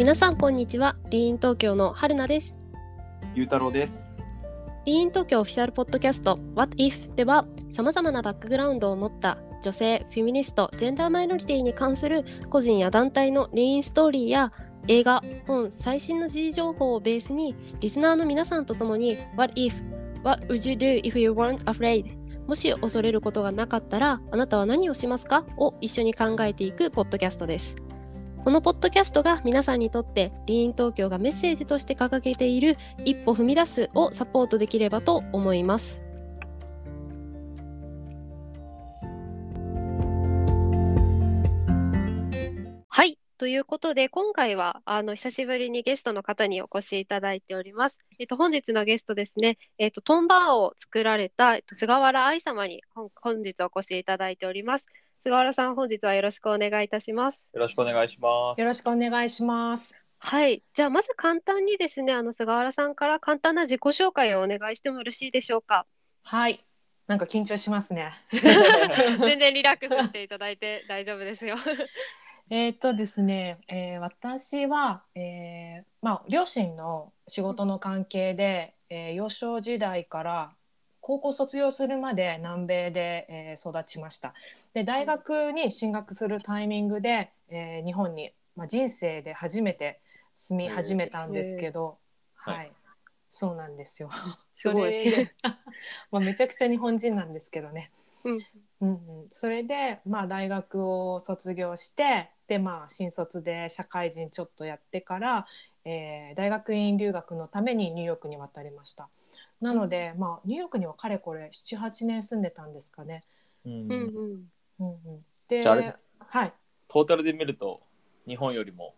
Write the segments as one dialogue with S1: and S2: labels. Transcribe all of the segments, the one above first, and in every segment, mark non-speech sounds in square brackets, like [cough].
S1: 皆さんこんにちはリーン東京の春菜です
S2: ゆうたろうです。
S1: リーン東京オフィシャルポッドキャスト What If では様々なバックグラウンドを持った女性、フェミニスト、ジェンダーマイノリティに関する個人や団体のリーンストーリーや映画、本、最新の時事情報をベースにリスナーの皆さんと共に What if? What would you do if you weren't afraid? もし恐れることがなかったらあなたは何をしますか？を一緒に考えていくポッドキャストです。このポッドキャストが皆さんにとってリーン東京がメッセージとして掲げている一歩踏み出すをサポートできればと思います。はい。ということで、今回は、あの、久しぶりにゲストの方にお越しいただいております。えっと、本日のゲストですね、えっと、トンバーを作られた、えっと、菅原愛様に本、本日お越しいただいております。菅原さん、本日はよろしくお願いいたします。
S2: よろしくお願いします。
S3: よろしくお願いします。
S1: はい。じゃあ、まず簡単にですね、あの、菅原さんから簡単な自己紹介をお願いしてもよろしいでしょうか？
S3: はい。なんか緊張しますね。[laughs]
S1: 全然リラックスしていただいて大丈夫ですよ。[laughs]
S3: えっとですね、えー私は、えーまあ両親の仕事の関係で、えー幼少時代から高校卒業するまで南米で、えー育ちました。で大学に進学するタイミングで、えー日本に、まあ、人生で初めて住み始めたんですけど、
S2: へー。
S3: はい、そうなんですよ。[laughs]
S1: すごい。[laughs]
S3: まあめちゃくちゃ日本人なんですけどね。
S1: うん。
S3: うんうん、それで、まあ、大学を卒業してで、まあ、新卒で社会人ちょっとやってから、えー大学院留学のためにニューヨークに渡りましたなので、まあ、ニューヨークにはかれこれ78年住んでたんですかね。
S2: うん
S1: うんうん。
S3: うんうん、で
S2: じゃあ
S3: はい
S2: トータルで見ると、日本よりも、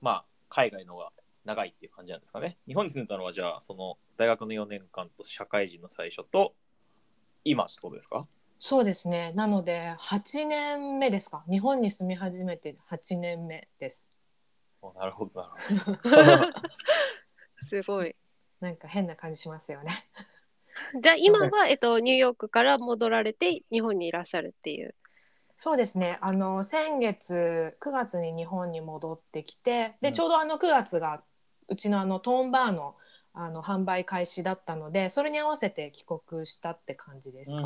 S2: まあ、海外の方が長いっていう感じなんですかね。日本に住んでたのは、じゃあ、その大学の4年間と社会人の最初と、今ってことですか？
S3: そうですねなので8年目ですか日本に住み始めて8年目です
S2: おなるほど、なるほど。[laughs] [laughs]
S1: すごい。
S3: なんか変な感じしますよね。[laughs]
S1: じゃあ今は、えっと、ニューヨークから戻られて日本にいらっしゃるっていう。
S3: そうですね。あの先月9月に日本に戻ってきてで、
S2: うん。
S3: ちょうどあの9月がうちのあのトーンバーのあの販売開始だったのでそれに合わせて帰国したって感じです。
S1: あ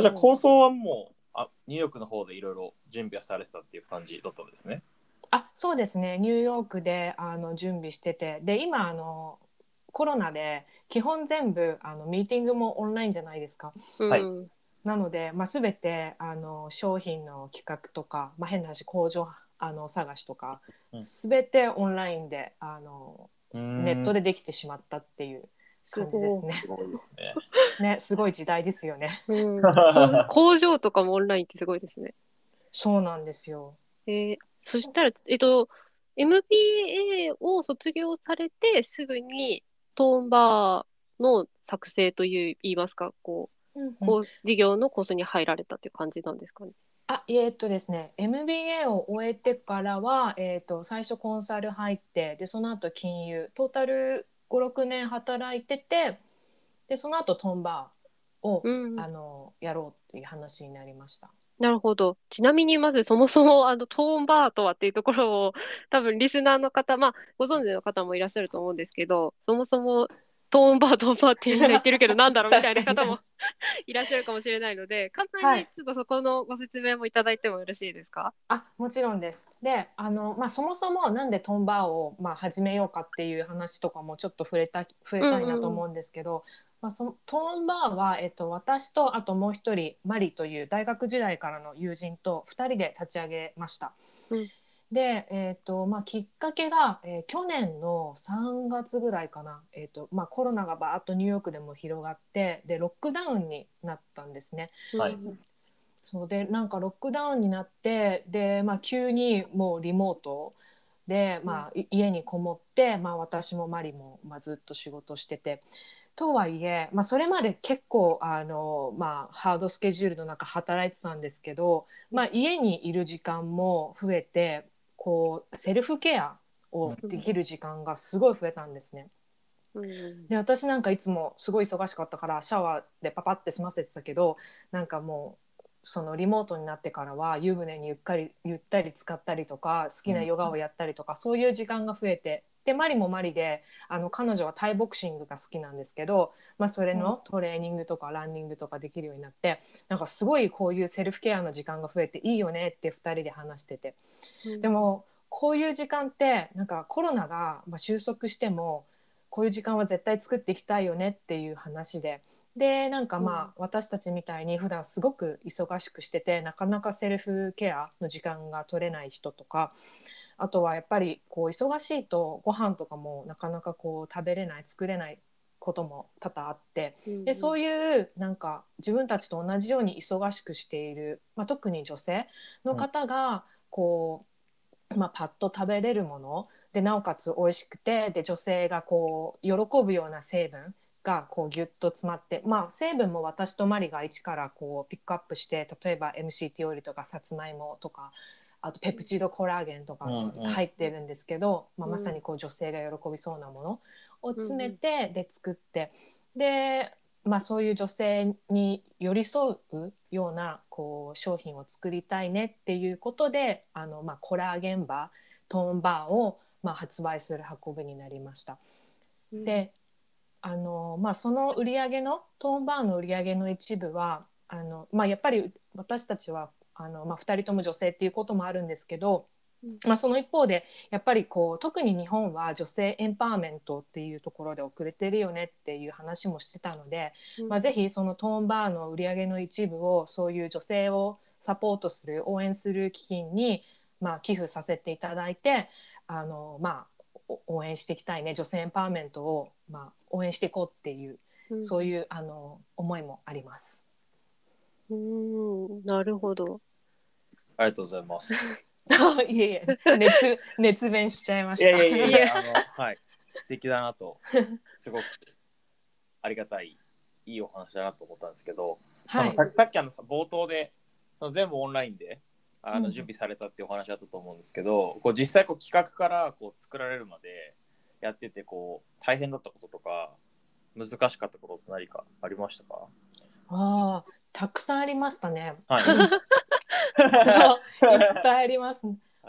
S2: じゃあ、構想はもうあ、ニューヨークの方でいろいろ準備はされてたっていう感じだったんですね。
S3: あそうですね。ニューヨークであの準備しててで今あのコロナで基本全部あのミーティングもオンラインじゃないですか。
S2: はい
S1: うん
S3: なので、まあ、全てあの商品の企画とか、まあ、変な話工場あの探しとか、
S2: うん
S3: 全てオンラインであのネ
S2: ネ
S3: ットでできてしまったっていう感じですね。
S2: すごいですね。[laughs]
S3: ね、すごい時代ですよね。
S1: うん [laughs] 工場とかもオンラインってすごいですね。
S3: そうなんですよ。
S1: えーそしたら、えっと、MBA を卒業されてすぐにトーンバーの作成という言いますか、こう、こう事業のコースに入られたという感じなんですかね。
S3: あ、えーっとですね、MBA を終えてからは、えーっと最初コンサル入って、でその後金融、トータル5、6年働いてて、でその後トンバーを、
S1: うん、
S3: あのやろうっていう話になりました。
S1: なるほど。ちなみにまずそもそもあのトーンバーとはっていうところを多分リスナーの方、まあご存知の方もいらっしゃると思うんですけど、そもそもトーンバー、トーンバーってみんな言ってるけど [laughs] なんだろうみたいな方も [laughs] いらっしゃるかもしれないので、簡単に
S3: はい
S1: ちょっとそこのご説明もいただいてもよろしいですか？
S3: あもちろんです。であの、まあ、そもそもなんでトンバーを、まあ、始めようかっていう話とかもちょっと触れた触れたいなと思うんですけど、まあ、そのトーンバーは、えっと、私とあともう一人マリという大学時代からの友人と2人で立ち上げました。
S1: うん
S3: で、えっとまあ、きっかけが、えー去年の3月ぐらいかな、えっとまあ、コロナがバーッとニューヨークでも広がってでロックダウンになったんですね。
S2: はい
S1: うん
S3: そうでなんかロックダウンになってで、まあ、急にもうリモートで、まあい家にこもって、まあ、私もマリも、まあ、ずっと仕事してて。とはいえ、まあ、それまで結構あの、まあ、ハードスケジュールの中働いてたんですけど、まあ、家にいる時間も増えてこうセルフケアをできる時間がすごい増えたんですね。
S1: うん
S3: で私なんかいつもすごい忙しかったからシャワーでパパって済ませてたけどなんかもうそのリモートになってからは湯船にゆっかりゆったり使ったりとか好きなヨガをやったりとか、そういう時間が増えてでマリもマリであの彼女はタイボクシングが好きなんですけど、まあ、それのトレーニングとかランニングとかできるようになってなんかすごいこういうセルフケアの時間が増えていいよねって2人で話してて。でもこういう時間ってなんかコロナがまあ収束してもこういう時間は絶対作っていきたいよねっていう話で。でなんかまあ、私たちみたいに普段すごく忙しくしててなかなかセルフケアの時間が取れない人とかあとはやっぱりこう忙しいとご飯とかもなかなかこう食べれない作れないことも多々あってでそういうなんか自分たちと同じように忙しくしている、まあ、特に女性の方がこう、まあ、パッと食べれるものでなおかつ美味しくてで女性がこう喜ぶような成分がこうギュッと詰まって、まあ、成分も私とマリが一からこうピックアップして例えば MCT オイルとかさつまいもとかあとペプチドコラーゲンとか入ってるんですけど、まあ、まさにこう女性が喜びそうなものを詰めて、で作って。で、まあ、そういう女性に寄り添うようなこう商品を作りたいねっていうことであの、まあ、コラーゲンバートーンバーを、まあ、発売する運びになりました。であのまあ、その売り上げのトーンバーの売り上げの一部はあの、まあ、やっぱり私たちはあの、まあ、2人とも女性っていうこともあるんですけど、まあ、その一方でやっぱりこう特に日本は女性エンパワーメントっていうところで遅れてるよねっていう話もしてたので、うん、まあ、ぜひそのトーンバーの売り上げの一部をそういう女性をサポートする応援する基金に、まあ、寄付させていただいてあの、まあ、応援していきたいね女性エンパワーメントを、まあ、応援していこうっていう、うん、そういうあの思いもあります。
S1: うんなるほど。
S2: ありがとうございます。[laughs]
S3: いえいえ熱熱弁しちゃいました。
S2: いやいやいや [laughs] あのはい素敵だなとすごくありがたいいいお話だなと思ったんですけど、はい、そのさっきあの冒頭でその全部オンラインであの準備されたっていうお話だったと思うんですけど、うん、こう実際こう企画からこう作られるまでやっててこう大変だったこととか難しかったことって何かありましたか？
S3: ああたくさんありましたね。はい、いっぱいあります。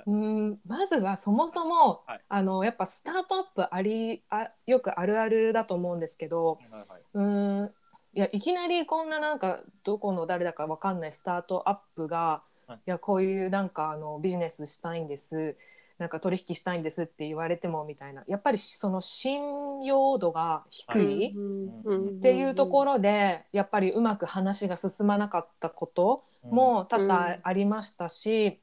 S3: うんまずはそもそも、はい、あのやっぱスタートアップありあよくあるあるだと思うんですけど、はいはい、うんいやいきなりこんななんかどこの誰だかわかんないスタートアップが、はい、いやこういうなんかあのビジネスしたいんですなんか取引したいんですって言われてもみたいな。やっぱりその信用度が低いっていうところでやっぱりうまく話が進まなかったことも多々ありましたし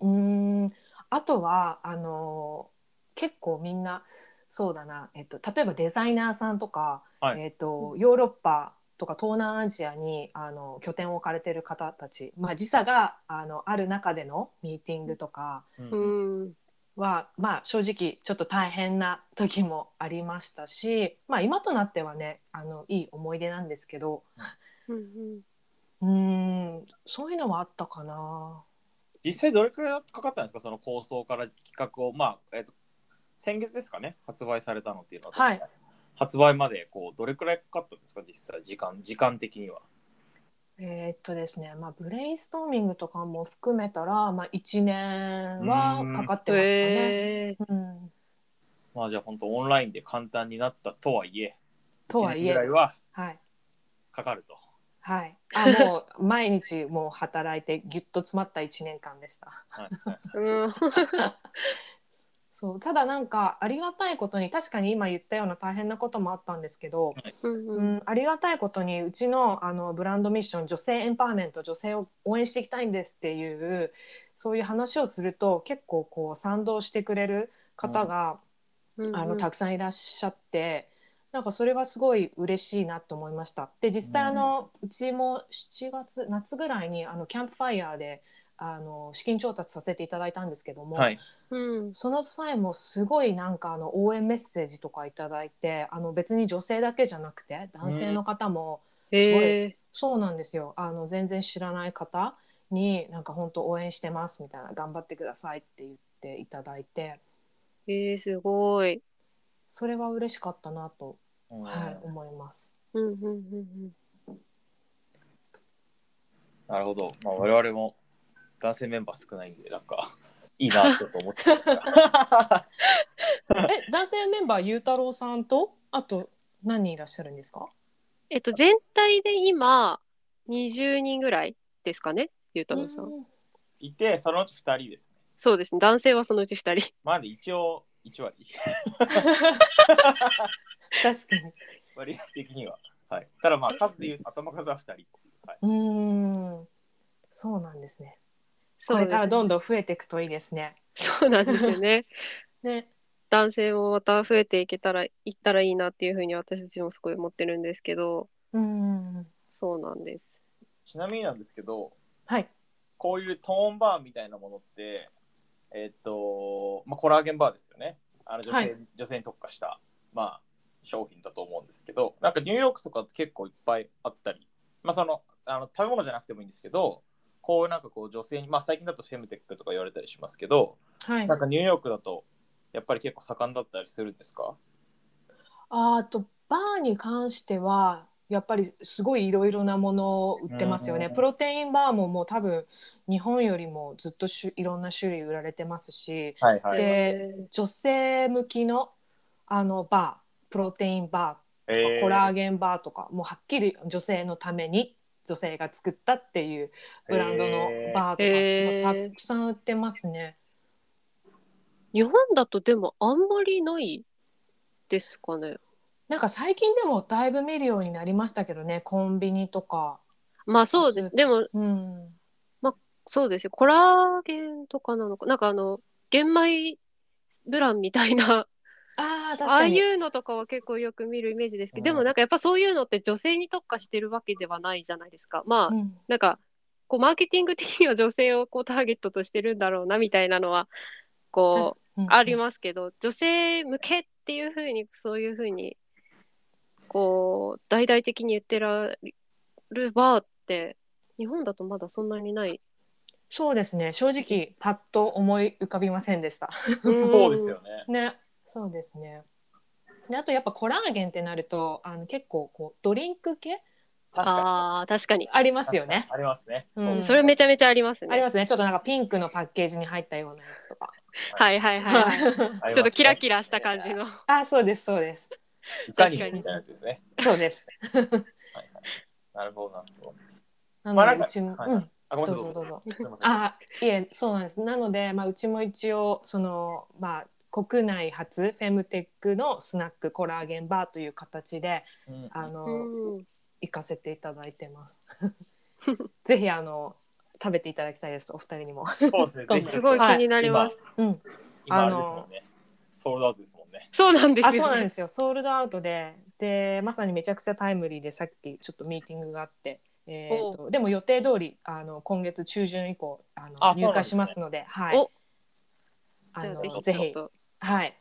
S3: うん。あとはあの結構みんなそうだな、えっと、例えばデザイナーさんとか、はい、えっと、ヨーロッパとか東南アジアにあの拠点を置かれてる方たち、まあ、時差があのある中でのミーティングとかは、うん、まあ、正直ちょっと大変な時もありましたし、まあ、今となってはねあのいい思い出なんですけど、うん、うん。そういうのはあったかな。
S2: 実際どれくらいかかったんですか？その構想から企画を、まあえーと、先月ですかね？発売されたのっていうのは、はい、発売までこうどれくらいかかったんですか実際時間時間的には？
S3: えー、っとですね、まあ、ブレインストーミングとかも含めたら、まあ、1年はかかってますかね。うん、
S2: まあじゃあ本当オンラインで簡単になったとはいえ
S3: とはいえ
S2: ぐらいはかかると。
S3: はい、あもう毎日もう働いてぎゅっと詰まった1年間でした。そうただなんかありがたいことに確かに今言ったような大変なこともあったんですけど、うん、ありがたいことにうちのあのブランドミッション女性エンパワーメント女性を応援していきたいんですっていうそういう話をすると結構こう賛同してくれる方が、うん、あのたくさんいらっしゃって。なんかそれはすごい嬉しいなと思いました。で実際あの、うちも7月夏ぐらいにあのキャンプファイヤーであの資金調達させていただいたんですけども、はい、その際もすごいなんかあの応援メッセージとかいただいてあの別に女性だけじゃなくて男性の方もすごい、え。ー、そうなんですよ。あの全然知らない方になんか本当応援してますみたいな頑張ってくださいって言っていただいて。
S1: えー、すごい。
S3: それは嬉しかったなと、はい、思います。うんうんうんうん。
S2: なるほど。まあ、我々も男性メンバー少ないんで、なんか、いいなちょっと思って [laughs]
S3: え男性メンバーゆうたろうさんとあと何人いらっしゃるんですか？
S1: えっと、全体で今、20人ぐらいですかね、ゆうたろうさん。
S3: うん
S2: いて、そのうち2人ですね。
S1: そうですね、男性はそのうち2人。
S2: まあ、で一応、1割。[laughs]
S3: 確かに
S2: 割合的には。はい。ただまあ、数で言うと、頭数は2人。はい。
S3: うーんそうなんですねこれからどんどん増えていくといいですね。
S1: そうなんですよね。[laughs]
S3: ね。
S1: 男性もまた増えていけたら、いったらいいなっていうふうに私たちもすごい思ってるんですけど、
S3: うん。
S1: そうなんです。
S2: ちなみになんですけど、
S3: はい。
S2: こういうトーンバーみたいなものって、えっと、まあ、コラーゲンバーですよね。あの女性,、
S3: はい。
S2: 女性に特化した、まあ、商品だと思うんですけど、なんかニューヨークとかって結構いっぱいあったり、まあ、そのあの食べ物じゃなくてもいいんですけど、こうなんかこう女性に、まあ、最近だとフェムテックとか言われたりしますけど、
S3: はい。
S2: なんかニューヨークだとやっぱり結構盛んだったりするんですか？
S3: ああとバーに関してはやっぱりすごいいろいろなものを売ってますよね。
S2: うん
S3: プロテインバーももう多分日本よりもずっとしゅいろんな種類売られてますし。
S2: はいはい。
S3: で女性向きのあのバープロテインバー
S2: えー。
S3: コラーゲンバーとかもうはっきり女性のために女性が作ったっていうブランドのバーとか、たくさん売ってますね。
S1: 日本だとでもあんまりないですかね。
S3: なんか最近でもだいぶ見るようになりましたけどねコンビニとか。
S1: まあそうです。でも、
S3: うん
S1: そうですよ。コラーゲンとかなのか。なんかあの、玄米ブランみたいな、
S3: ああ確
S1: ああい。うのとかは結構よく見るイメージですけど、
S2: うん
S1: でもなんかやっぱそういうのって女性に特化してるわけではないじゃないですか。まあ、
S3: うん
S1: なんか、こう、マーケティング的には女性をこうターゲットとしてるんだろうな、みたいなのは、こう、あり
S3: す。
S1: ますけど、女性向けっていうふうに、そういうふうに、こう、大々的に言ってられるバーって、日本だとまだそんなにない。
S3: そうですね正直パッと思い浮かびませんでした。
S2: そうですよね。
S3: ねそうですね。であとやっぱコラーゲンってなるとあの結構こうドリンク系？
S2: 確か
S1: ああ、確かに。
S3: ありま
S2: に。
S3: すよね。
S2: ありますね。
S3: うん
S2: そ
S1: れめちゃめちゃありますね。
S3: ありますねちょっとなんかピンクのパッケージに入ったようなやつとか。
S1: はいはいはいはい。
S2: ありますね
S1: ちょっとキラキラした感じの。
S3: あそうですそうです
S2: いかにもみたいなやつですね。
S3: そうです。
S2: はいはいなるほど、なるほど。
S3: な
S2: まあなん
S3: うちも、
S2: はい
S3: うん
S2: あ、ごめん
S3: どう
S2: なさい。
S3: ぞどうぞ。
S2: すいません
S3: あいえそうなんですなので、まあ、うちも一応その、まあ、国内初フェムテックのスナックコラーゲンバーという形で
S2: うん
S3: あの、
S1: うん
S3: 行かせていただいてます。[laughs] ぜひあの食べていただきたいですお二人にも。
S2: そうですね。
S1: すごい気になります。
S3: うん、
S2: 今、今あれですもんね。ソールドアウトですもんね。
S1: そうなんですよ、ね。
S3: あそうなんですよソールドアウトででまさにめちゃくちゃタイムリーでさっきちょっとミーティングがあって。えー、とでも予定通りあの今月中旬以降あの入荷しますので、はい
S1: お。
S3: あのぜひはい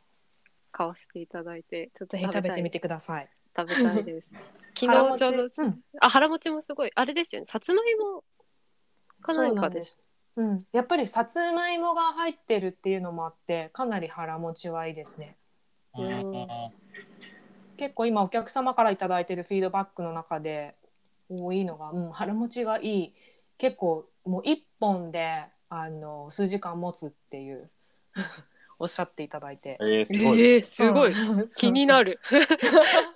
S1: 買わせていただいて、ちょっと
S3: ぜひ食べてみ
S1: て
S3: てください。
S1: 食べたいです。[laughs] 昨日ちょうど、
S3: うん
S1: あ、腹持ちもすごい、あれですよね、さつまいもか
S3: そう
S1: 何かです。
S3: なんです。うん、やっぱりさつまいもが入ってるっていうのもあってかなり腹持ちはいいですね。
S1: うん
S3: 結構今お客様から頂いてるフィードバックの中で多いのが、うん、腹持ちがいい結構もう一本であの数時間持つっていうおっしゃっていただいて。
S2: えー、すごい。
S1: えー、すごい。
S3: うん。[laughs]
S1: 気になる。[laughs]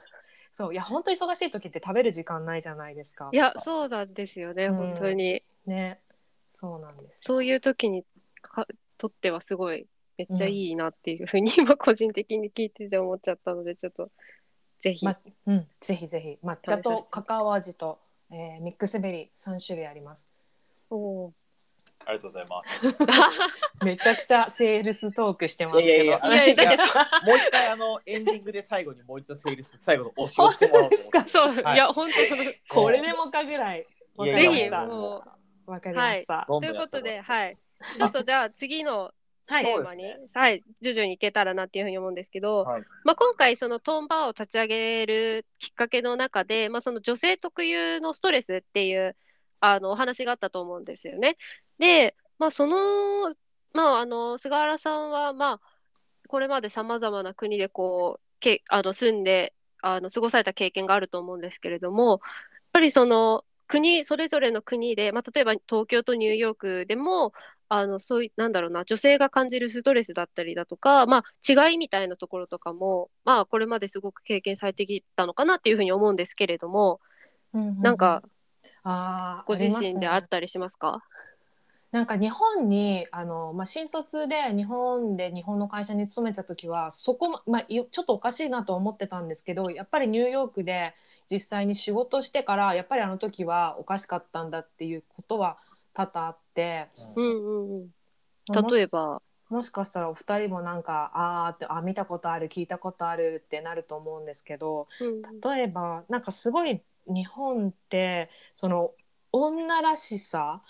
S1: [laughs]
S3: そう。いや本当忙しい時って食べる時間ないじゃないですか。
S1: いや、そうなんですよね、
S3: うん。
S1: 本当に。
S3: ね。そうなんですよ。
S1: そういう時にかとってはすごい、めっちゃいいなっていうふうに、今個人的に聞いてて思っちゃったので、ちょっと、ぜひ。
S3: まうん、ぜひぜひ。抹茶とカカオ味と、えーミックスベリー3種類あります。
S1: おー
S2: ありがとうございます。[laughs]
S3: めちゃくちゃセールストークしてますけど。
S2: いやいや
S1: いや。いや、だって
S2: もう一回、あの、エンディングで最後にもう一度セールス、最後の押しをしてもらおうと思って。
S1: そう、
S2: はい。
S1: いや、本当その、
S3: これでもかぐらいわか
S2: いやいや
S1: ぜひ、
S3: りました
S1: もう、
S3: わかりました。
S2: どん
S1: ということで、はい。ちょっとじゃあ次の
S3: はい。
S1: テーマに、はい、徐々にいけたらなっていうふうに思うんですけど、
S2: はい。
S1: まあ、今回そのトーンバーを立ち上げるきっかけの中で、まあ、その女性特有のストレスっていうあのお話があったと思うんですよね。で、まあ、その、まあ、あの菅原さんは、まあ、これまでさまざまな国でこうけあの住んであの過ごされた経験があると思うんですけれども、やっぱりその国それぞれの国で、まあ、例えば東京とニューヨークでもあのそういうなんだろうな女性が感じるストレスだったりだとか、まあ、違いみたいなところとかも、まあ、これまですごく経験されてきたのかなっていうふうに思うんですけれども、なんか
S3: あ
S1: ご自身であったりしますか？
S3: なんか日本にあの、まあ、新卒で日本で日本の会社に勤めた時はそこま、まあ、いちょっとおかしいなと思ってたんですけどやっぱりニューヨークで実際に仕事してからやっぱりあの時はおかしかったんだっていうことは多々あって
S1: うんうんうん。例えば、
S3: もしかしたらお二人もなんかあーってあ見たことある聞いたことあるってなると思うんですけど
S1: うん。
S3: 例えばなんかすごい日本ってその女らしさ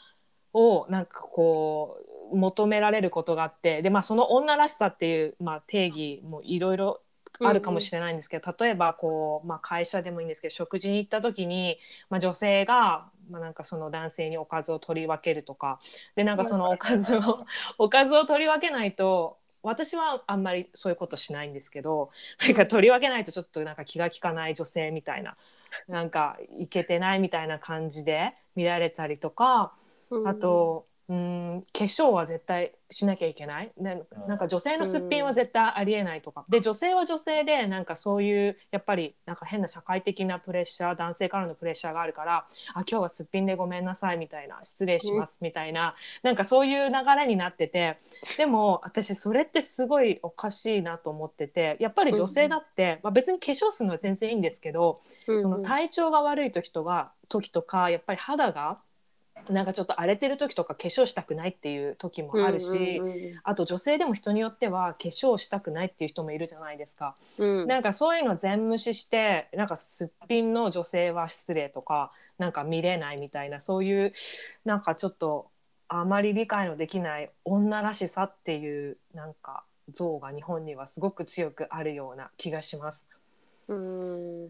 S3: をなんかこう求められることがあってで、まあ、その女らしさっていう、まあ、定義もいろいろあるかもしれないんですけど、例えばこう、まあ、会社でもいいんですけど食事に行った時に、まあ、女性が、まあ、なんかその男性におかずを取り分けるとかでなんかそのおかずをおかずを取り分けないと私はあんまりそういうことしないんですけどなんか取り分けないとちょっとなんか気が利かない女性みたいななんかいけてないみたいな感じで見られたりとか
S1: うん
S3: あとうん化粧は絶対しなきゃいけない。ねなんか女性のすっぴんは絶対ありえないとか。で女性は女性でなんかそういうやっぱりなんか変な社会的なプレッシャー男性からのプレッシャーがあるからあ今日はすっぴんでごめんなさいみたいな失礼しますみたいな、なんかそういう流れになってて。でも私それってすごいおかしいなと思っててやっぱり女性だって、まあ、別に化粧するのは全然いいんですけど、
S1: うんうん。
S3: その体調が悪い時とか時とかやっぱり肌がなんかちょっと荒れてる時とか化粧したくないっていう時もあるし、
S1: うんうん
S3: あと女性でも人によっては化粧したくないっていう人もいるじゃないですか。
S1: うんうん
S3: なんかそういうの全無視してなんかすっぴんの女性は失礼とかなんか見れないみたいなそういうなんかちょっとあまり理解のできない女らしさっていうなんか像が日本にはすごく強くあるような気がします。
S1: うん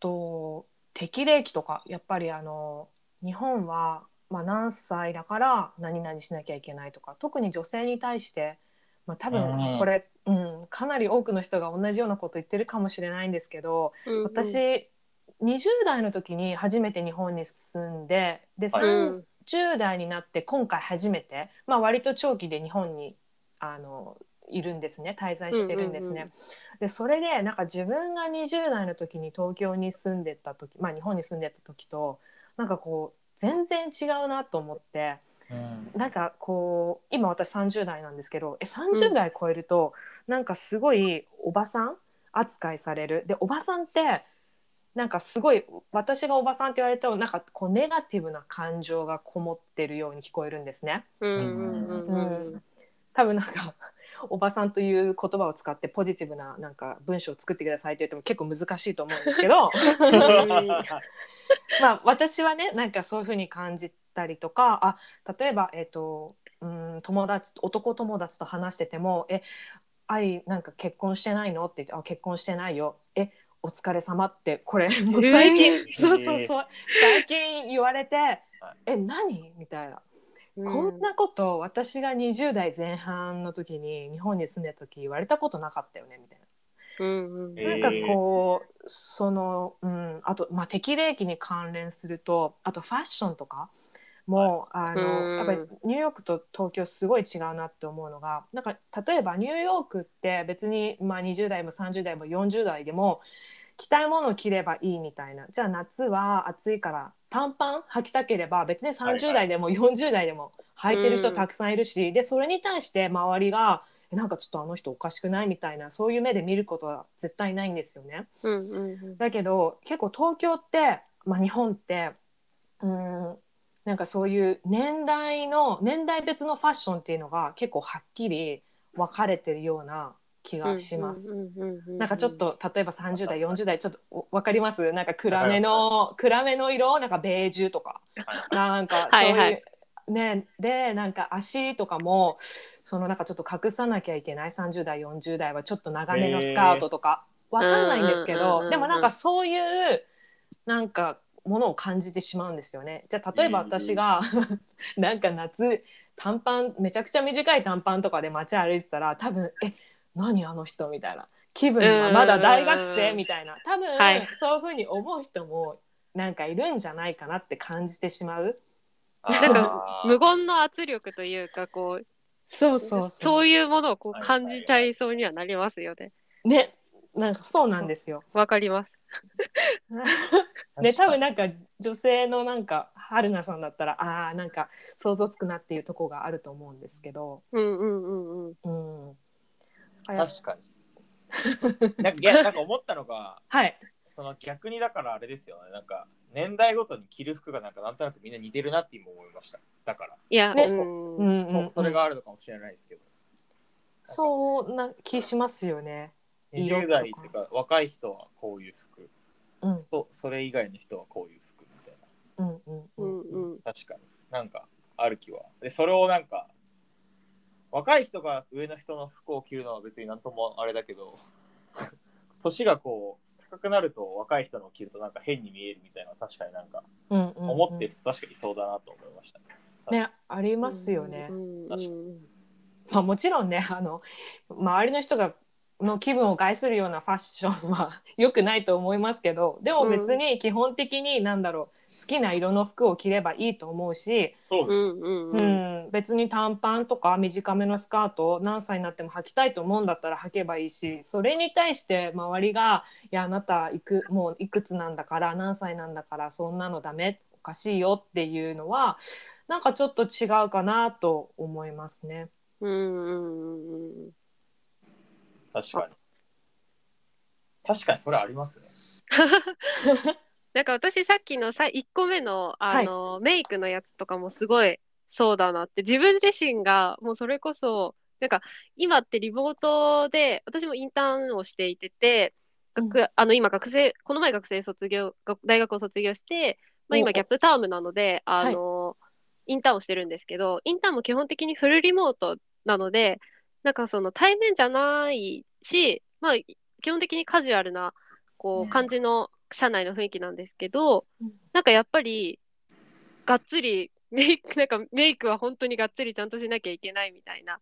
S3: と適齢期とかやっぱりあの日本は、まあ、何歳だから何々しなきゃいけないとか特に女性に対して、まあ、多
S2: うん
S3: 分これ、うん、かなり多くの人が同じようなこと言ってるかもしれないんですけど
S1: うん
S3: 私20代の時に初めて日本に住んでで
S2: はい。
S1: うん
S3: 30代になって今回初めて、まあ、割と長期で日本にあのいるんですね滞在してるんですね。
S1: うんうんうん。
S3: でそれでなんか自分が20代の時に東京に住んでた時、まあ、日本に住んでた時となんかこう全然違うなと思って。
S2: うん。
S3: なんかこう今私30代なんですけどえ30代超えると、なんかすごいおばさん扱いされる。でおばさんってなんかすごい私がおばさんって言われるとなんかこうネガティブな感情がこもってるように聞こえるんですね。
S1: うんうんうんうん。
S3: 多分なんかおばさんという言葉を使ってポジティブななんか文章を作ってくださいって言っても結構難しいと思うんですけど [laughs] [laughs] [laughs] まあ私はねなんかそういうふうに感じたりとかあ例えば、えっとうん友達男友達と話してても「え愛なんか結婚してないの?」って言って「あ結婚してないよ」「えお疲れ様ってこれもう最近、
S1: え
S2: ー
S3: そうそうそう最近言われて「え何?」みたいな。こんなこと私が20代前半の時に日本に住んでた時言われたことなかったよねみたい
S1: うんうん。
S2: え
S3: な。なんかこうその、うん、あと、まあ、適齢期に関連するとあとファッションとかも、あ
S1: うん。
S3: のやっぱりニューヨークと東京すごい違うなって思うのがなんか例えばニューヨークって別に、まあ、20代も30代も40代でも着たいものを着ればいいみたいな。じゃあ夏は暑いから短パン履きたければ別に30代でも40代でも履いてる人たくさんいるし、でそれに対して周りがえなんかちょっとあの人おかしくない？みたいなそういう目で見ることは絶対ないんですよね。
S1: うんうんうん。
S3: だけど結構東京って、まあ、日本ってうんなんかそういう年代の年代別のファッションっていうのが結構はっきり分かれてるような気がします。なんかちょっと例えば30代40代ちょっとお分かります？なんか暗めの暗めの色？なんかベージュとか。なんかそういう、
S1: はい。はい
S3: ねでなんか足とかもそのなんかちょっと隠さなきゃいけない30代40代はちょっと長めのスカートとか、わかんないんですけどでもなんかそういうなんかものを感じてしまうんですよね。じゃあ例えば私がなんか夏短パンめちゃくちゃ短い短パンとかで街歩いてたら多分え何あの人みたいな。気分はまだ大学生みたいな。多分、
S1: はい。
S3: そういうふうに思う人もなんかいるんじゃないかなって感じてしまう。
S1: なんか無言の圧力というかこう
S3: そうそうそう。
S1: そういうものをこう
S2: はい
S1: 感じちゃいそうにはなりますよね。
S3: ね、なんかそうなんですよ。
S1: わかります。[laughs]
S3: ね、多分
S2: な
S3: なんか女性のなんか春菜さんだったらああーなんか想像つくなっていうとこがあると思うんですけど、
S1: うんうんうんうん。
S3: うん、
S2: 確かに [laughs] なんかいやなんか思ったのが
S3: はい
S2: その逆にだからあれですよねなんか年代ごとに着る服がなんかなんとなくみんな似てるなって今思いました。だから、
S1: いや、
S3: ね。
S1: うん。
S2: そうそれがあるのかもしれないですけど。
S3: そうな気しますよね。色と
S2: 20
S3: か。
S2: 代っていうか若い人はこういう服。
S3: うん。
S2: とそれ以外の人はこういう服みたいな。
S3: うんうん
S1: う
S3: うん
S1: んうん。
S2: 確かに。なんかある気は。でそれをなんか若い人が上の人の服を着るのは別になんともあれだけど年がこう高くなると若い人のを着るとなんか変に見えるみたいなのは確かになんか思ってる人確かにそうだなと思いました。ね。
S3: ねありますよね。まあ、もちろんねあの周りの人がの気分を害するようなファッションは良くないと思いますけど [laughs] でも別に基本的に何だろう好きな色の服を着ればいいと思うし、
S2: そうです。
S1: うんうん
S3: う
S1: うん。
S3: ん、別に短パンとか短めのスカートを何歳になっても履きたいと思うんだったら履けばいいしそれに対して周りが「いやあなたいくもういくつなんだから何歳なんだからそんなのダメおかしいよ」っていうのはなんかちょっと違うかなと思いますね。
S1: うんうんうんうん。
S2: 確かに。確かにそれありますね。[laughs]
S1: なんか私さっきのさ1個目のあの、メイクのやつとかもすごいそうだなって自分自身がもうそれこそなんか今ってリモートで私もインターンをしていてて学、あの今学生この前学生卒業が大学を卒業して、まあ、
S3: お
S1: 今ギャップタームなのであの、インターンをしてるんですけどインターンも基本的にフルリモートなのでなんかその対面じゃないし、まあ、基本的にカジュアルなこ
S2: うん。
S1: う感じの社内の雰囲気なんですけど、
S3: うん。
S1: なんかやっぱりがっつりメイク [laughs] なんかメイクは本当にがっつりちゃんとしなきゃいけないみたいな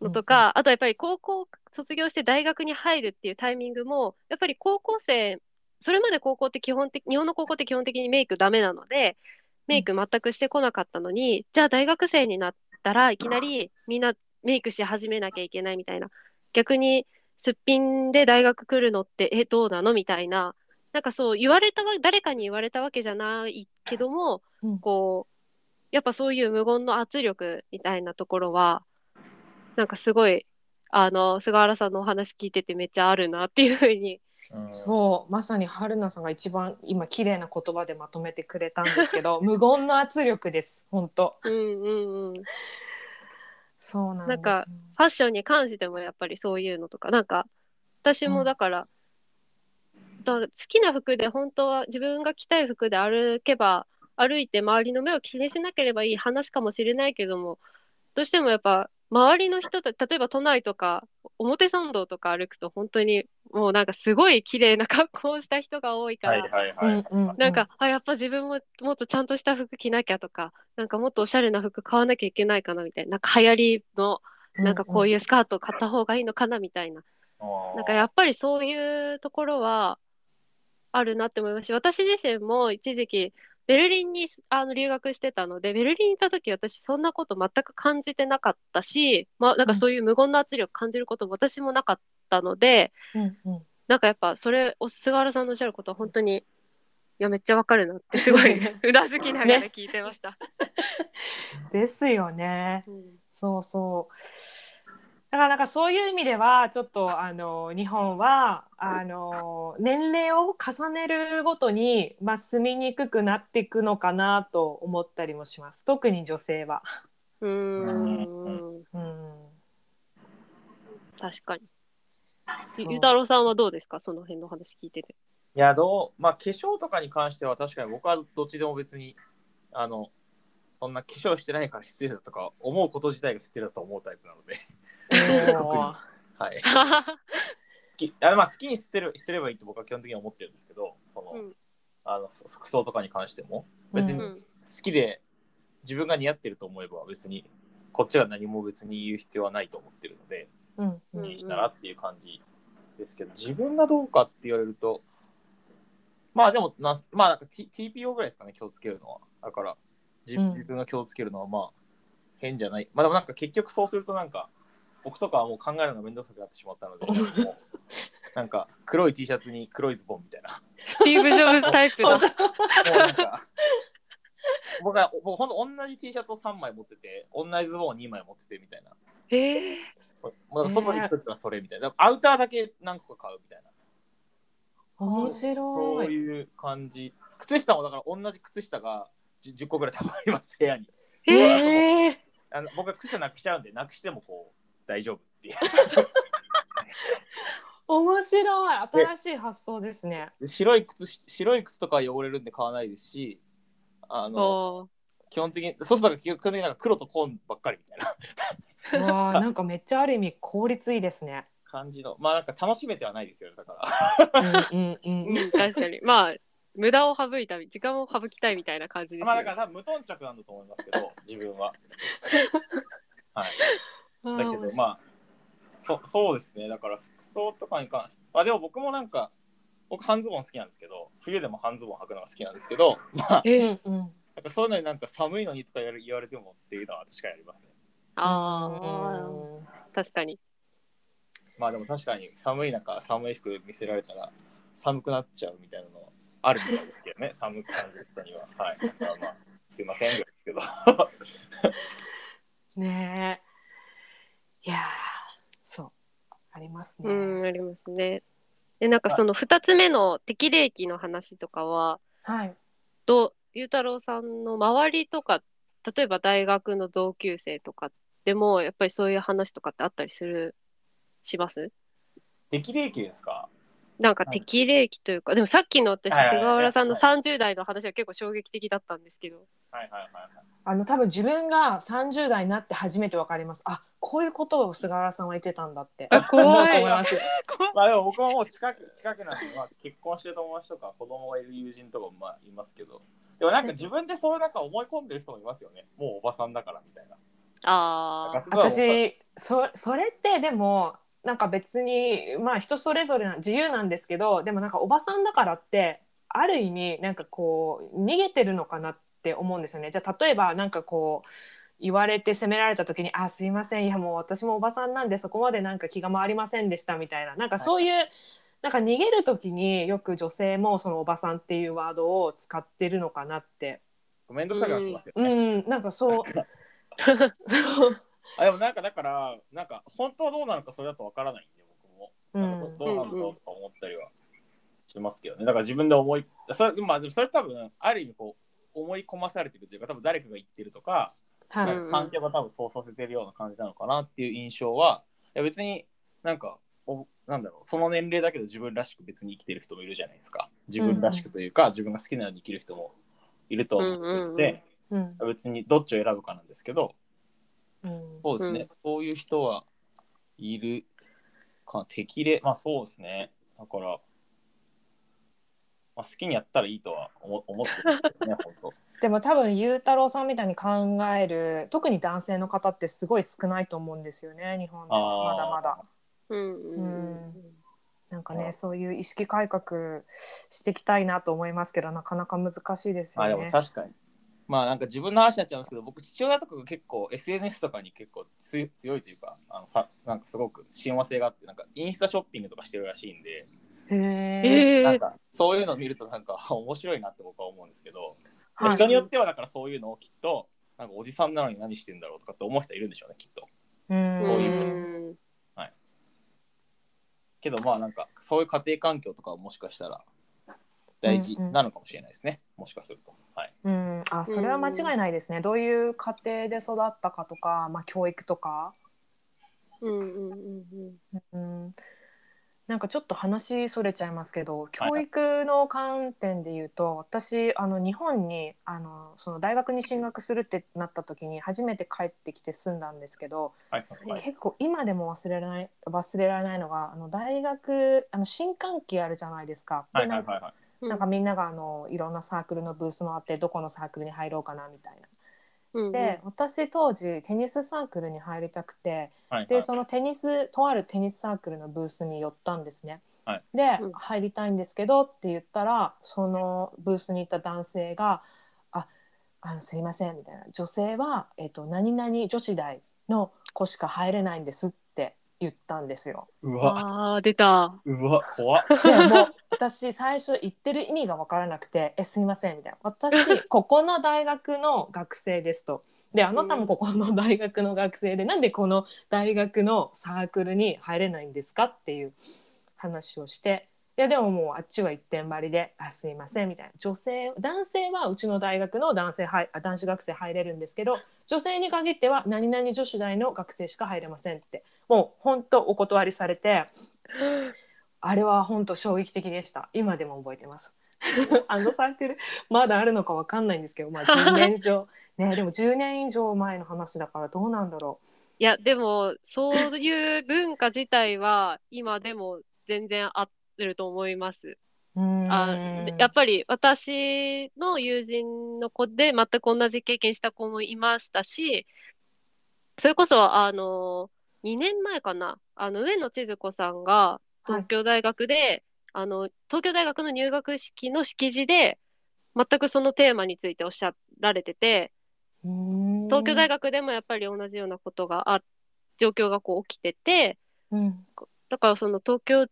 S1: のとか、あとやっぱり高校卒業して大学に入るっていうタイミングもやっぱり高校生それまで高校って基本的日本の高校って基本的にメイクダメなのでメイク全くしてこなかったのに、じゃあ大学生になったらいきなりみんなメイクし始めなきゃいけないみたいな。逆にすっぴんで大学来るのってえどうなのみたいな。なんかそう言われたわ誰かに言われたわけじゃないけども、
S3: うん。
S1: こうやっぱそういう無言の圧力みたいなところはなんかすごいあの菅原さんのお話聞いててめっちゃあるなっていうふうに。
S2: うん。
S3: そうまさに春菜さんが一番今綺麗な言葉でまとめてくれたんですけど [laughs] 無言の圧力です本当
S1: うんうんうん
S3: そうなん
S1: なんかファッションに関してもやっぱりそういうのとかなんか私もだから、だ好きな服で本当は自分が着たい服で歩けば歩いて周りの目を気にしなければいい話かもしれないけどもどうしてもやっぱ周りの人た例えば都内とか表参道とか歩くと本当にもうなんかすごい綺麗な格好をした人が多いから、なんか、あ、やっぱ自分ももっとちゃんとした服着なきゃとか、なんかもっとおしゃれな服買わなきゃいけないかなみたいな、なんか流行りの、なんかこういうスカートを買った方がいいのかなみたいな。なんかやっぱりそういうところはあるなって思いますし、私自身も一時期、ベルリンにあの留学してたので、ベルリンにいた時私そんなこと全く感じてなかったし、まあなんかそういう無言の圧力感じることも私もなかったので、
S3: うんうん。
S1: なんかやっぱそれ、お菅原さんのおっしゃることは本当に、いや、めっちゃわかるなって、[laughs] すごいうなずきながら
S3: ね。
S1: 聞いてました。[laughs]
S3: ですよね。
S1: うん。
S3: そうそうだからなんかそういう意味ではちょっとあの日本はあの年齢を重ねるごとに、まあ、住みにくくなっていくのかなと思ったりもします特に女性は。
S1: うーん、
S3: うん、
S1: 確かに。ゆうたろうさんはどうですか？その辺の話聞いてて。
S2: いや、どう、まあ、化粧とかに関しては確かに僕はどっちでも別に、あの、そんな化粧してないから失礼だとか思うこと自体が失礼だと思うタイプなので、はい。好き。あまあ、好きにすれすればいいと僕は基本的には思ってるんですけど、その、
S1: うん。
S2: あのふ服装とかに関しても、別に
S3: うん。
S2: 好きで自分が似合ってると思えば別に、こっちが何も別に言う必要はないと思ってるので、
S3: うん。
S1: うん
S2: 気にしたらっていう感じですけど、自分がどうかって言われると、まあでもな、まあなんか、T、TPO ぐらいですかね、気をつけるのは。だから、じ
S3: うん。
S2: 自分が気をつけるのはまあ、変じゃない。まあでもなんか結局そうするとなんか、僕とかはもう考えるのがめんどくさくなってしまったので、もうなんか黒い T シャツに黒いズボンみたいな。
S1: スティーブ・ジョブズタイプだ。[laughs]
S2: もうなんか、僕は僕ほんと同じ T シャツを3枚持ってて、同じズボンを2枚持っててみたいな。
S1: えー、
S2: もう外に行くときはそれみたいな。アウターだけ何個か買うみたいな。
S3: 面
S2: そ
S3: 白い。
S2: ういう感じ。靴下もだから同じ靴下が 10, 10個ぐらい多分あります、部屋に。
S1: えー、
S3: えー
S2: あの僕は靴下なくしちゃうんで、なくしてもこう大丈夫っていう。[laughs]
S3: 面白い。新しい発想ですね。
S2: で白い靴白い靴とかは汚れるんで買わないですし、あの基本的に、そうすると基本的になんか黒と紺ばっかりみたいな
S3: わあ、なんかめっちゃある意味効率いいですね。
S2: 感じの、まあなんか楽しめてはないですよね、だから。
S3: うんうんうん。
S1: うん、確かに。まあ、無駄を省いたい、時間を省きたいみたいな感じです、ね。
S2: まあだから多分無頓着なんだと思いますけど、自分は。[laughs] はい。だけどまあそそうですね。だから服装とかに関してあでも僕もなんか僕半ズボン好きなんですけど冬でも半ズボン履くのが好きなんですけど [laughs] まあ
S1: えー、
S3: うん。うん。
S2: なんかそういうのになんか寒いのにとか言われ言われてもっていうのは確かにありますね。
S1: ああ、確かに。
S2: まあでも確かに寒い中寒い服見せられたら寒くなっちゃうみたいなのはあるみたいですけどね。[laughs] 寒く感じる人には。はい。だからまあすいませんですけど。
S3: ねえ。いやーそう。ありますね。
S1: うん、ありますね。で、なんかその2つ目の適齢期の話とかは、
S3: はい。
S1: どゆうたろうさんの周りとか、例えば大学の同級生とかでも、やっぱりそういう話とかってあったりする、します？
S2: 適齢期ですか？
S1: なんか
S2: はい
S1: 適齢期というか、でもさっきの私、
S2: はいはいはい
S1: 菅原さんの
S2: はい
S1: 30代の話は結構衝撃的だったんですけど。
S2: はいはいはいはい
S3: あの多分自分が30代になって初めてわかります。あ、こういうことを菅原さんは言ってたんだって。
S1: あ怖い
S3: 思うと思います。
S2: まあでも僕はもう近く近くなんで、まあ、結婚してる友達とか子供がいる友人とかもまあいますけど、でもなんか自分でそういうなんか思い込んでる人もいますよね。もうおばさんだからみたいな。
S1: ああ、
S3: 私そそれってでもなんか別にまあ人それぞれな自由なんですけどでもなんかおばさんだからってある意味なんかこう逃げてるのかなって思うんですよね。じゃあ例えばなんかこう言われて責められた時に「あすいませんいやもう私もおばさんなんでそこまでなんか気が回りませんでした」みたいななんかそういう、なんか逃げる時によく女性もそのおばさんっていうワードを使ってるのかなって。
S2: めんどくさくなってますよ
S3: う
S2: ね。
S3: ん、なんかそう。そ [laughs] う
S2: あでもなんかだから、なんか本当はどうなのかそれだとわからないんで、僕も。
S3: うん
S2: なんかどうなのかとか思ったりはしますけどね。だから自分で思い、それ,、まあ、でもそれ多分、ある意味こう、思い込まされてるというか、多分誰かが言ってるとか、環境が多分そうさせてるような感じなのかなっていう印象は、いや別になんか、おなんだろう、その年齢だけど自分らしく別に生きてる人もいるじゃないですか。自分らしくというか、自分が好きなように生きる人もいると思っていて、
S1: うんうんうん
S3: うん
S2: 別にどっちを選ぶかなんですけど、
S3: うん
S2: そうですね、
S1: うん
S2: そういう人はいるか、適齢、まあそうですね。だから、まあ、好きにやったらいいとは思思ってるんですけどね、[laughs] 本当。
S3: でも多分ゆうたろうさんみたいに考える特に男性の方ってすごい少ないと思うんですよね日本ではまだまだ。
S1: うんうん
S3: なんか
S2: あー
S3: ねそういう意識改革していきたいなと思いますけどなかなか難しいですよ
S2: あでも
S3: ね。
S2: 確かに。まあなんか自分の話になっちゃうんですけど、僕、父親とかが結構 SNS とかに結構強い強いというか、あのはなんかすごく親和性があって、なんかインスタショッピングとかしてるらしいんで、
S3: へ
S2: なんかそういうのを見るとなんか面白いなって僕は思うんですけど、
S3: はい。
S2: 人によってはだからそういうのをきっと、なんかおじさんなのに何してんだろうとかって思う人いるんでしょうね、きっと。
S3: う
S1: うん。
S2: こういうん。けどまあなんかそういう家庭環境とかはもしかしたら大事なのかもしれないですね、もしかすると。はい。
S3: うん、あそれは間違いないですね。どういう家庭で育ったかとか、まあ、教育とか。
S1: うんうんうんうん
S3: うん、なんかちょっと話それちゃいますけど教育の観点で言うと私あの日本にあのその大学に進学するってなった時に初めて帰ってきて住んだんですけど、
S2: はいはいはい。
S3: 結構今でも忘れられない忘れられないのがあの大学あの新歓期あるじゃないですか。
S2: は
S3: でなんかなんかみんながあのいろんなサークルのブースもあってどこのサークルに入ろうかなみたいな。
S1: うんうん。
S3: で私当時テニスサークルに入りたくて
S2: はい。はい。
S3: でそのテニスとあるテニスサークルのブースに寄ったんですね。
S2: はい。
S3: で、
S1: うん。
S3: 入りたいんですけどって言ったらそのブースにいた男性が「ああのすいません」みたいな「女性は、えっと何々女子大の子しか入れないんです」って言ったんですよ。
S2: うわ、
S1: ああ、出た。
S2: うわ、怖っ。
S3: でもう私最初言ってる意味が分からなくて「えすいません」みたいな「私 [laughs] ここの大学の学生です」と。であなたもここの大学の学生で、なんでこの大学のサークルに入れないんですかっていう話をしていやでももうあっちは一点張りで「あすいません」みたいな。女性男性はうちの大学の男性はいあ男子学生入れるんですけど女性に限っては何々女子大の学生しか入れませんって。もう本当お断りされてあれは本当衝撃的でした。今でも覚えてます。[laughs] あのサークルまだあるのかわかんないんですけど、まあ、10年以上。[laughs] ねでも10年以上前の話だからどうなんだろ
S1: いや、でも、そういう文化自体は、今でも全然合ってると思います。あやっぱり私の友人の子で全く同じ経験した子もいましたし、それこそ、あの、2年前かな、あの、上野千鶴子さんが東京大学で、あの、東京大学の入学式の式辞で、全くそのテーマについておっしゃられてて、東京大
S3: 学、
S1: 学でもやっぱり同じようなことがあ、状況がこう起きてて、
S3: うん。
S1: だからその東京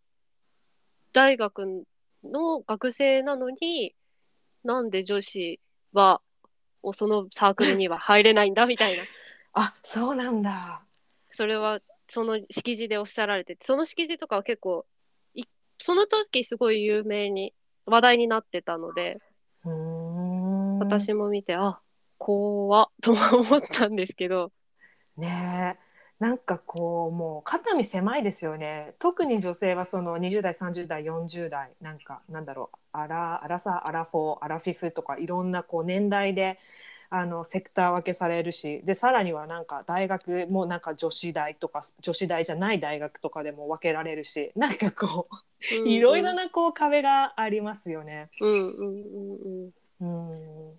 S1: 大学の学生なのに、なんで女子は、そのサークルには入れないんだみたいな。[laughs]
S3: あそうなんだ。
S1: それは、その式辞でおっしゃられてて、その式辞とかは結構、いその時すごい有名に、話題になってたので、私も見て、あ、怖っと思ったんですけど、
S3: ねえなんかこうもう肩身狭いですよね特に女性はその20代30代40代なんかなんだろうアラアラサアラフォーアラフィフとかいろんなこう年代であのセクター分けされるしでさらにはなんか大学もなんか女子大とか女子大じゃない大学とかでも分けられるしなんかこういろいろなこう壁がありますよね。
S1: うんうんうんうん。
S3: うん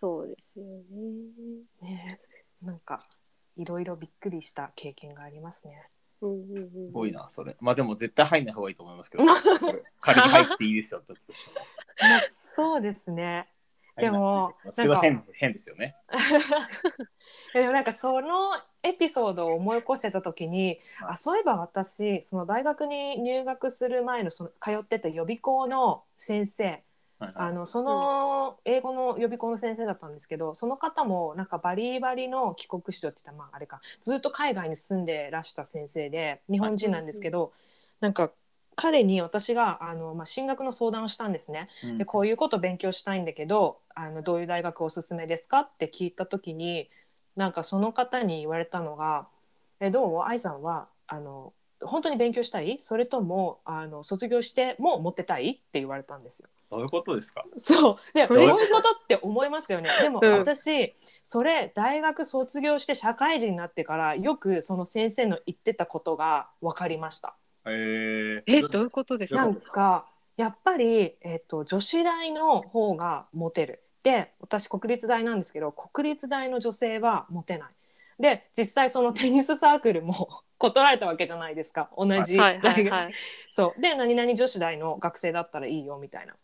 S1: そうですよね。
S3: ねえなんかいろいろびっくりした経験がありますね。
S1: うんうんうん。
S2: すごいな、それ。まあでも絶対入んない方がいいと思いますけど、[laughs] 仮に入っていいですよって言ったとしても。
S3: まあそうですね。でも
S2: それは変変ですよね。[laughs]
S3: でもなんかそのエピソードを思い起こせた時に、
S2: はい
S3: あそういえば私その大学に入学する前のその通ってた予備校の先生
S2: はい
S3: あのその英語の予備校の先生だったんですけどその方もなんかバリバリの帰国子女って言ったらまああれか。ずっと海外に住んでらした先生で日本人なんですけど、なんか彼に私があの、まあ、進学の相談をしたんですね。
S2: うん。
S3: でこういうこと勉強したいんだけどあのどういう大学おすすめですかって聞いた時になんかその方に言われたのが「えどう？愛さんはあの本当に勉強したい？それともあの卒業してもモテたい?」って言われたんですよ。
S2: どういうことですか。
S3: そう。で
S1: え
S3: どういうことって思いますよね。[laughs] でも
S1: うん
S3: 私それ大学卒業して社会人になってからよくその先生の言ってたことが分かりました。
S2: えー、
S1: え、どういうことですか？
S3: なんかやっぱり、えっと女子大の方がモテる。で私国立大なんですけど国立大の女性はモテないで実際そのテニスサークルも [laughs] 断られたわけじゃないですか。同じ
S1: はい
S3: 大学、
S1: はい。はい。
S3: そう。で何々女子大の学生だったらいいよみたいな。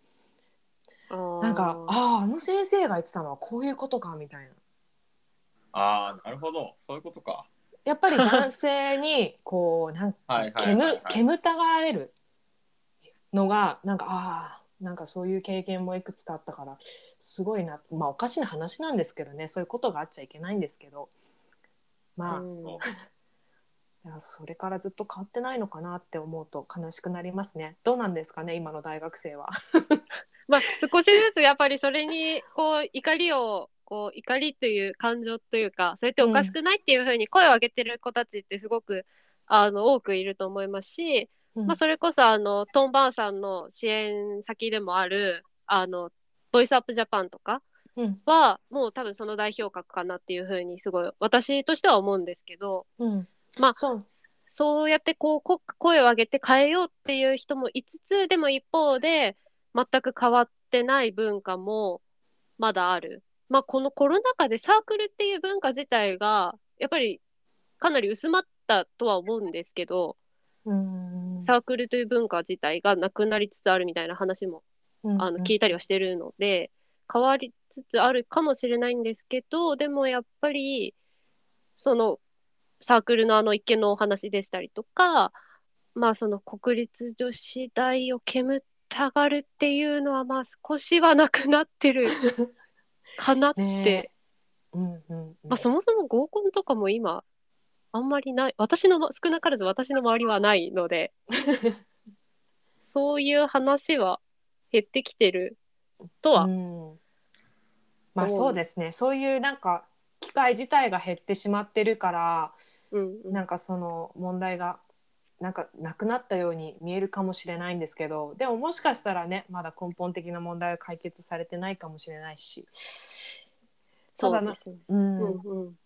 S3: なんかあああの先生が言ってたのはこういうことかみたいな。
S2: ああ、なるほど。そういうことか。
S3: やっぱり男性にこうなんか煙煙たがられるのがなんかああなんかそういう経験もいくつかあったからすごいな。まあおかしな話なんですけどね。そういうことがあっちゃいけないんですけどまあ、
S1: うん。
S3: いやそれからずっと変わってないのかなって思うと悲しくなりますね。どうなんですかね今の大学生は。[laughs]
S1: まあ、少しずつやっぱりそれに、こう、怒りを、こう、怒りという感情というか、それっておかしくないっていうふうに声を上げてる子たちってすごく、あの、多くいると思いますし、まあ、それこそ、あの、トンバーさんの支援先でもある、あの、ボイスアップジャパンとか
S3: うん。
S1: は、もう多分その代表格かなっていうふうに、すごい、私としては思うんですけど、
S3: うん。
S1: まあ
S3: そう。
S1: やってこうこ声を上げて変えようっていう人もいつつ、でも一方で全く変わってない文化もまだある。まあこのコロナ禍でサークルっていう文化自体がやっぱりかなり薄まったとは思うんですけど、
S3: うん。
S1: サークルという文化自体がなくなりつつあるみたいな話もあの聞いたりはしてるので、変わりつつあるかもしれないんですけど、でもやっぱり、そのサークルのあの一見のお話でしたりとか、まあその国立女子大を煙たがるっていうのは、まあ少しはなくなってる [laughs] かなって、
S3: ねうんうんうん。
S1: まあそもそも合コンとかも今、あんまりない、私のま、少なからず私の周りはないので、[laughs] そういう話は減ってきてるとは
S3: うんまあそうですね。そういうなんか機会自体が減ってしまってるから
S1: うんうん。
S3: なんかその問題がなんかなくなったように見えるかもしれないんですけどでももしかしたらねまだ根本的な問題は解決されてないかもしれないし。ただな
S1: そうですね。
S3: うん。
S1: うんうん。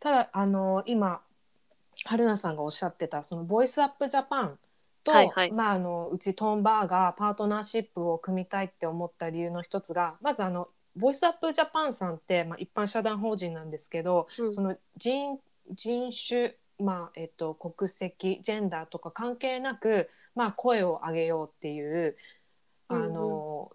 S3: ただあの今春菜さんがおっしゃってたそのボイスアップジャパンと、
S1: はいはい。
S3: まあ、あのうちトーンバーがパートナーシップを組みたいって思った理由の一つがまずあのボイスアップジャパンさんって、まあ、一般社団法人なんですけど、
S1: うん。
S3: その人人種、まあえっと、国籍ジェンダーとか関係なく、まあ、声を上げようっていうあの、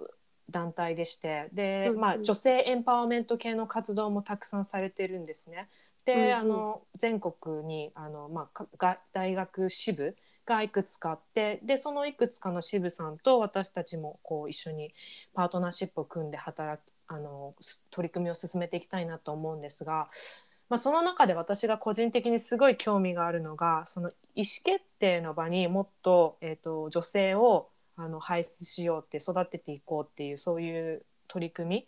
S3: 団体でしてで、
S1: うんうん。
S3: まあ、女性エンパワーメント系の活動もたくさんされてるんですね。で、
S1: うんうん。
S3: あの全国にあの、まあかが、大学支部がいくつかあってでそのいくつかの支部さんと私たちもこう一緒にパートナーシップを組んで働きあのす取り組みを進めていきたいなと思うんですが、まあ、その中で私が個人的にすごい興味があるのがその意思決定の場にもっと,、えー、と女性をあの輩出しようって育てていこうっていうそういう取り組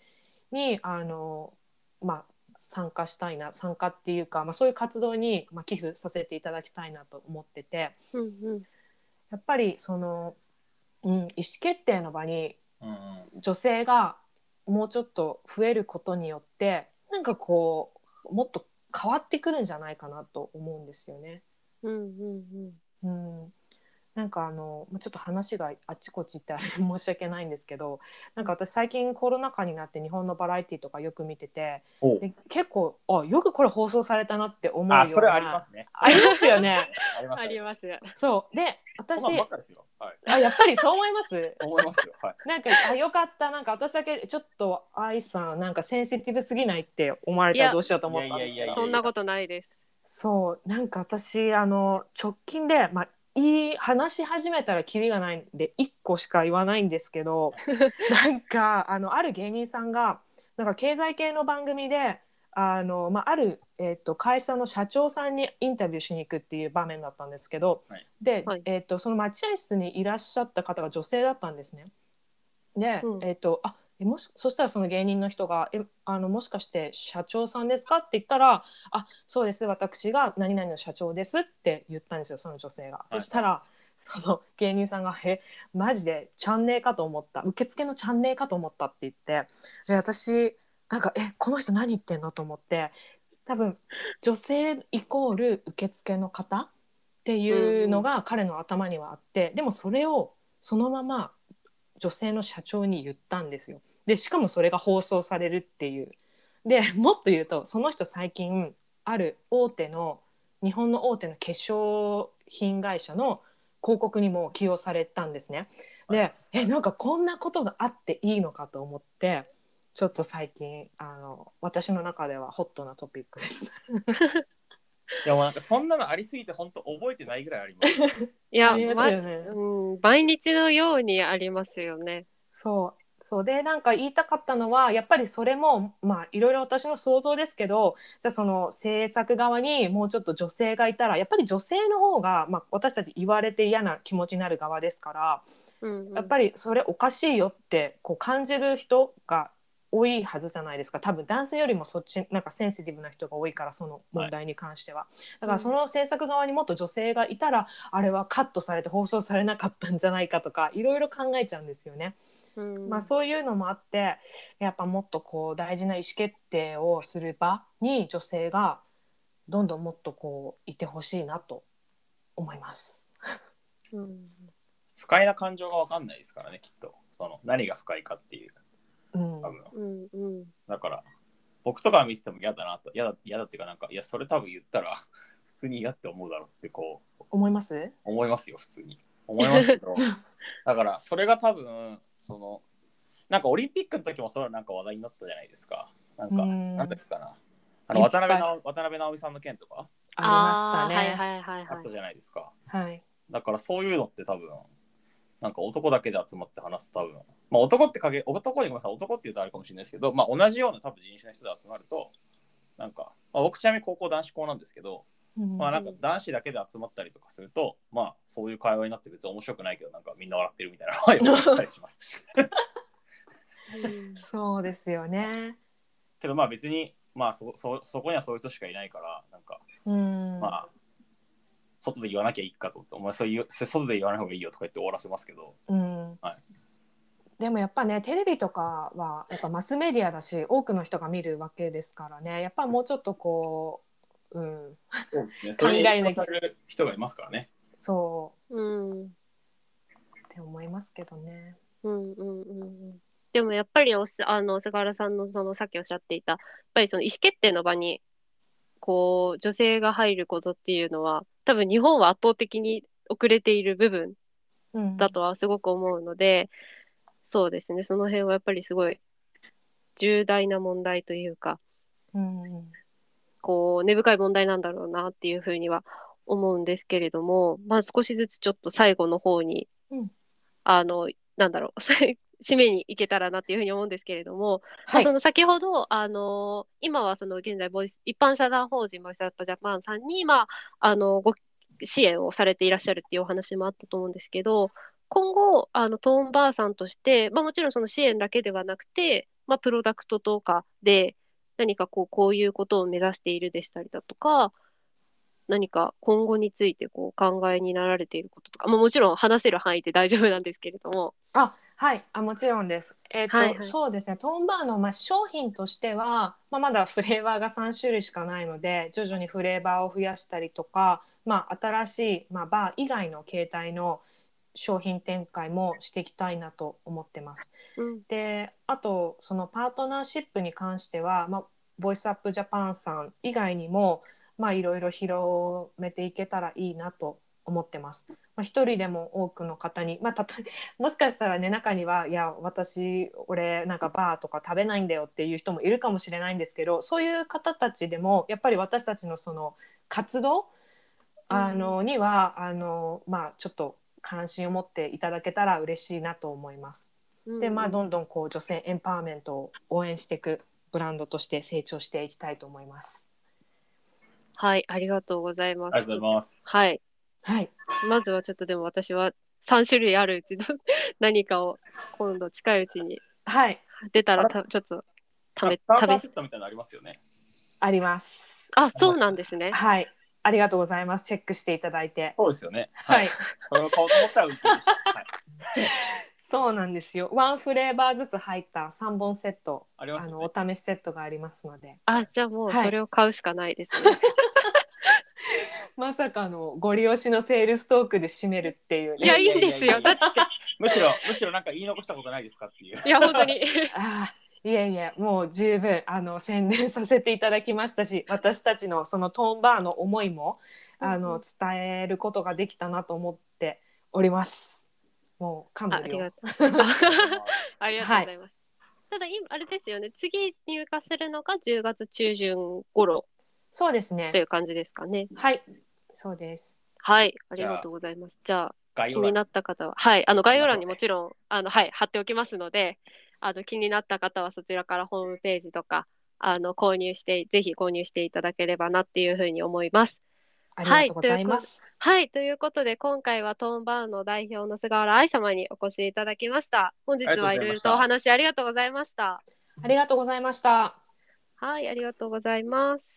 S3: みにあの、まあ、参加したいな参加っていうか、まあ、そういう活動に、まあ、寄付させていただきたいなと思ってて
S1: うんうん。
S3: やっぱりその、うん、意思決定の場に女性がもうちょっと増えることによってなんかこうもっと変わってくるんじゃないかなと思うんですよね。
S1: うんうんうん
S3: うん、なんかあのまあちょっと話があっちこっち行ってあれ申し訳ないんですけどなんか私最近コロナ禍になって日本のバラエティとかよく見てて結構あよくこれ放送されたなって思うような
S2: あ、それありますね。
S3: ありますよね。
S2: あります。
S1: あります。
S3: そうで私
S2: こん
S3: あやっぱりそう思います？
S2: 思いますよ。はい。
S3: なんかあよかったなんか私だけちょっと愛さんなんかセンシティブすぎないって思われたらどうしようと思ったんですけど
S2: いやいやいやいや
S1: そんなことないです。
S3: そうなんか私あの直近で、まあ、いい話し始めたらキリがないんで1個しか言わないんですけど [laughs] なんかあのある芸人さんがなんか経済系の番組であの、まあ、ある、えっと会社の社長さんにインタビューしに行くっていう場面だったんですけど、
S2: はい
S3: で、
S1: はい
S3: えっとその待合室にいらっしゃった方が女性だったんですね。で、
S1: うん
S3: えっとあえもしそしたらその芸人の人が「えあのもしかして社長さんですか?」って言ったら「あそうです私が何々の社長です」って言ったんですよその女性が。
S2: い
S3: そしたらその芸人さんが「えマジでチャンネルかと思った受付のチャンネルかと思った」って言ってで私なんか「えこの人何言ってんの?」と思って多分女性イコール受付の方っていうのが彼の頭にはあって、でもそれをそのまま女性の社長に言ったんですよ。でしかもそれが放送されるっていう。でもっと言うとその人最近ある大手の日本の大手の化粧品会社の広告にも起用されたんですね。でえなんかこんなことがあっていいのかと思ってちょっと最近あの私の中ではホットなトピックです。[laughs]
S2: でもなんかそんなのありすぎて本当覚えてないぐらいあります。
S1: いや、
S3: ありま
S1: ます
S3: よね
S1: うん、毎日のようにありますよね。
S3: そうそうでなんか言いたかったのはやっぱりそれもまあいろいろ私の想像ですけどじゃあその制作側にもうちょっと女性がいたらやっぱり女性の方が、まあ、私たち言われて嫌な気持ちになる側ですから
S1: うんうん、
S3: やっぱりそれおかしいよってこう感じる人が多いはずじゃないですか多分男性よりもそっちなんかセンシティブな人が多いからその問題に関しては、だからその制作側にもっと女性がいたら、あれはカットされて放送されなかったんじゃないかとかいろいろ考えちゃうんですよね。
S1: うん
S3: まあ、そういうのもあってやっぱもっとこう大事な意思決定をする場に女性がどんどんもっとこういてほしいなと思います。
S1: うん
S2: 不快な感情がわかんないですからね、きっと。その何が不快かっていう。
S3: うん。
S2: 多分。
S1: うんうん。
S2: だから、僕とか見てても嫌だなと。嫌だ、嫌だっていうかなんか、いや、それ多分言ったら、[laughs] 普通に嫌って思うだろうってこう
S3: 思います？
S2: 思いますよ普通に。思いますけど。[laughs] だからそれが多分そのなんかオリンピックの時もそれはなんか話題になったじゃないですか。なんか
S3: うん。
S2: なんだっけかな。あの渡辺直渡辺直美さんの件とか？
S3: ありましたね。
S1: あーはいはいはいはい。
S2: あったじゃないですか、
S3: はい。
S2: だからそういうのって多分なんか男だけで集まって話す多分まあ男ってかけ男にごめんなさい男って言うとあれかもしれないですけどまあ同じような多分人種の人で集まるとなんか、まあ、僕ちなみに高校男子校なんですけど、
S3: うん
S2: まあなんか男子だけで集まったりとかするとまあそういう会話になって別に面白くないけどなんかみんな笑ってるみたいなのはよくあったりします
S1: うん [laughs]
S3: そうですよね。
S2: けどまあ別にまあそそそこにはそういう人しかいないからなんか
S3: うん。
S2: まあ外で言わなきゃいいかと思ってお前そういうそれ外で言わない方がいいよとか言って終わらせますけど。
S3: うん。
S2: はい。
S3: でもやっぱねテレビとかはやっぱマスメディアだし多くの人が見るわけですからね。やっぱもうちょっとこう、うん、
S2: そうですね。
S3: 考えなきゃ
S2: 人がいますからね。
S3: そ
S1: う。ん。
S3: うって思いますけどね。
S1: うんうんうんうん。でもやっぱりおあの菅原さんのそのさっきおっしゃっていたやっぱりその意思決定の場にこう女性が入ることっていうのは多分日本は圧倒的に遅れている部分
S3: うん、
S1: だとはすごく思うので、そうですね。その辺はやっぱりすごい重大な問題というか
S3: うん。
S1: こう根深い問題なんだろうなっていうふうには思うんですけれども、まあ、少しずつちょっと最後の方に、
S3: うん。
S1: あのなんだろう締めに行けたらなっていうふうに思うんですけれども、ま
S3: はい
S1: あその先ほど、あの今はその現在ボイス、一般社団法人ボイスアットジャパンさんに、まあ、あのご支援をされていらっしゃるっていうお話もあったと思うんですけど、今後、あのトーンバーさんとして、まあ、もちろんその支援だけではなくて、まあ、プロダクトとかで何かこうこういうことを目指しているでしたりだとか、何か今後についてこう考えになられていることとか、まあ、もちろん話せる範囲で大丈夫なんですけれども。
S3: あはいあもちろんです。えっ、と、
S1: はいはい
S3: そうですねトーンバーの、まあ、商品としては、まあ、まだ [laughs] フレーバーが3種類しかないので徐々にフレーバーを増やしたりとか、まあ、新しい、まあ、バー以外の形態の商品展開もしていきたいなと思ってます。
S1: うん
S3: であとそのパートナーシップに関しては、まあ、ボイスアップジャパンさん以外にもまあいろいろ広めていけたらいいなと思ってます。まあ、一人でも多くの方に、まあ、たと [laughs] もしかしたらね中にはいや私俺なんかバーとか食べないんだよっていう人もいるかもしれないんですけどそういう方たちでもやっぱり私たちのその活動あの、にはあの、まあ、ちょっと関心を持っていただけたら嬉しいなと思います。でまあどんどんこう女性エンパワーメントを応援していくブランドとして成長していきたいと思います。
S1: はい、ありがとうございます。
S2: ありがとうございます
S1: はい。
S3: はい。
S1: まずはちょっとでも私は3種類あるうちの [laughs] 何かを今度近いうちに
S3: はい。
S1: 出たらたちょっと食べ
S2: スターター
S1: 食べ
S2: セットみたいなのありますよね
S3: あります。
S1: あそうなんですね。
S3: はい。ありがとうございます。チェックしていただいて。
S2: そうですよね
S3: はい。
S2: それを買おうと思ったら売ってるはい
S3: そうなんですよ。ワンフレーバーずつ入った3本セット、あの
S2: ありますよね
S3: お試しセットがありますので、
S1: あじゃあもう
S3: はい
S1: それを買うしかないですね。
S3: まさかのご利用しのセールストークで締めるっていう
S1: いや
S3: ね。
S1: いいんですよ。だって
S2: むしろむしろなんか言い残したことないですかっていう
S1: いや本当に [laughs]
S3: あーいえいえもう十分あの宣伝させていただきましたし私たちのそのトーンバーの思いもあ
S1: うんう
S3: の伝えることができたなと思っております。もう感
S1: ああり
S3: 無量
S1: がとう。[laughs] [laughs] ありがとうございます。ただ今あれですよね。次入荷するのが10月中旬頃
S3: そうです
S1: とい
S3: ね。
S1: う感じですかね。
S3: はい、そうです。
S1: はい、ありがとうございます。じゃあ気になった方は、はい、あの概要欄にもちろん、あの、はい、貼っておきますので、あの、気になった方はそちらからホームページとか、あの、購入して、ぜひ購入していただければなっていうふうに思います。
S3: ありがとうございます。
S1: はい、ということで、今回はトーンバーンの代表の菅原愛様にお越しいただきました。本日はいろいろとお話ありがとうございました。
S3: ありがとうございました。
S1: はい、ありがとうございます。